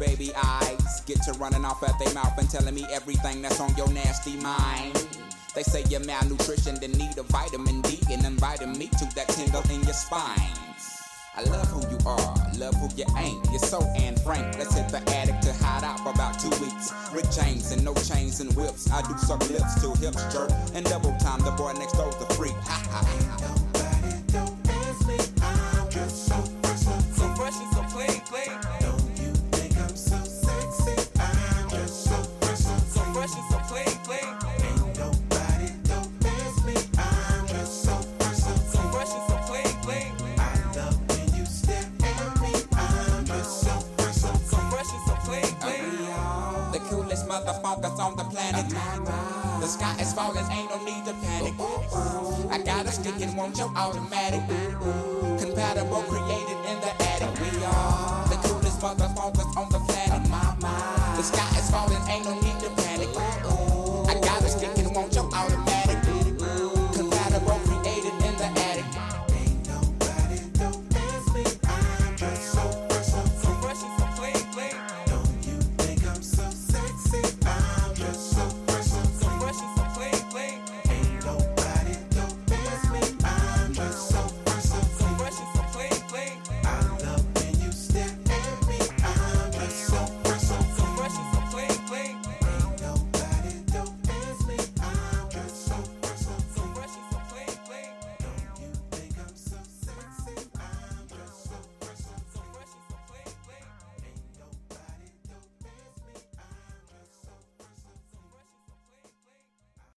Baby eyes get to running off at their mouth and telling me everything that's on your nasty mind. They say you're malnutrition, then need a vitamin D and inviting me to that tingle in your spine. I love who you are, love who you ain't. You're so Anne Frank. Let's hit the attic to hide out for about two weeks. With chains and no chains and whips. I do suck lips till hips jerk. And double time, the boy next door's the freak. Ha ha the. The sky is falling, ain't no need to panic. I got a stick and want your automatic. Compatible, created in the attic. We are the coolest mother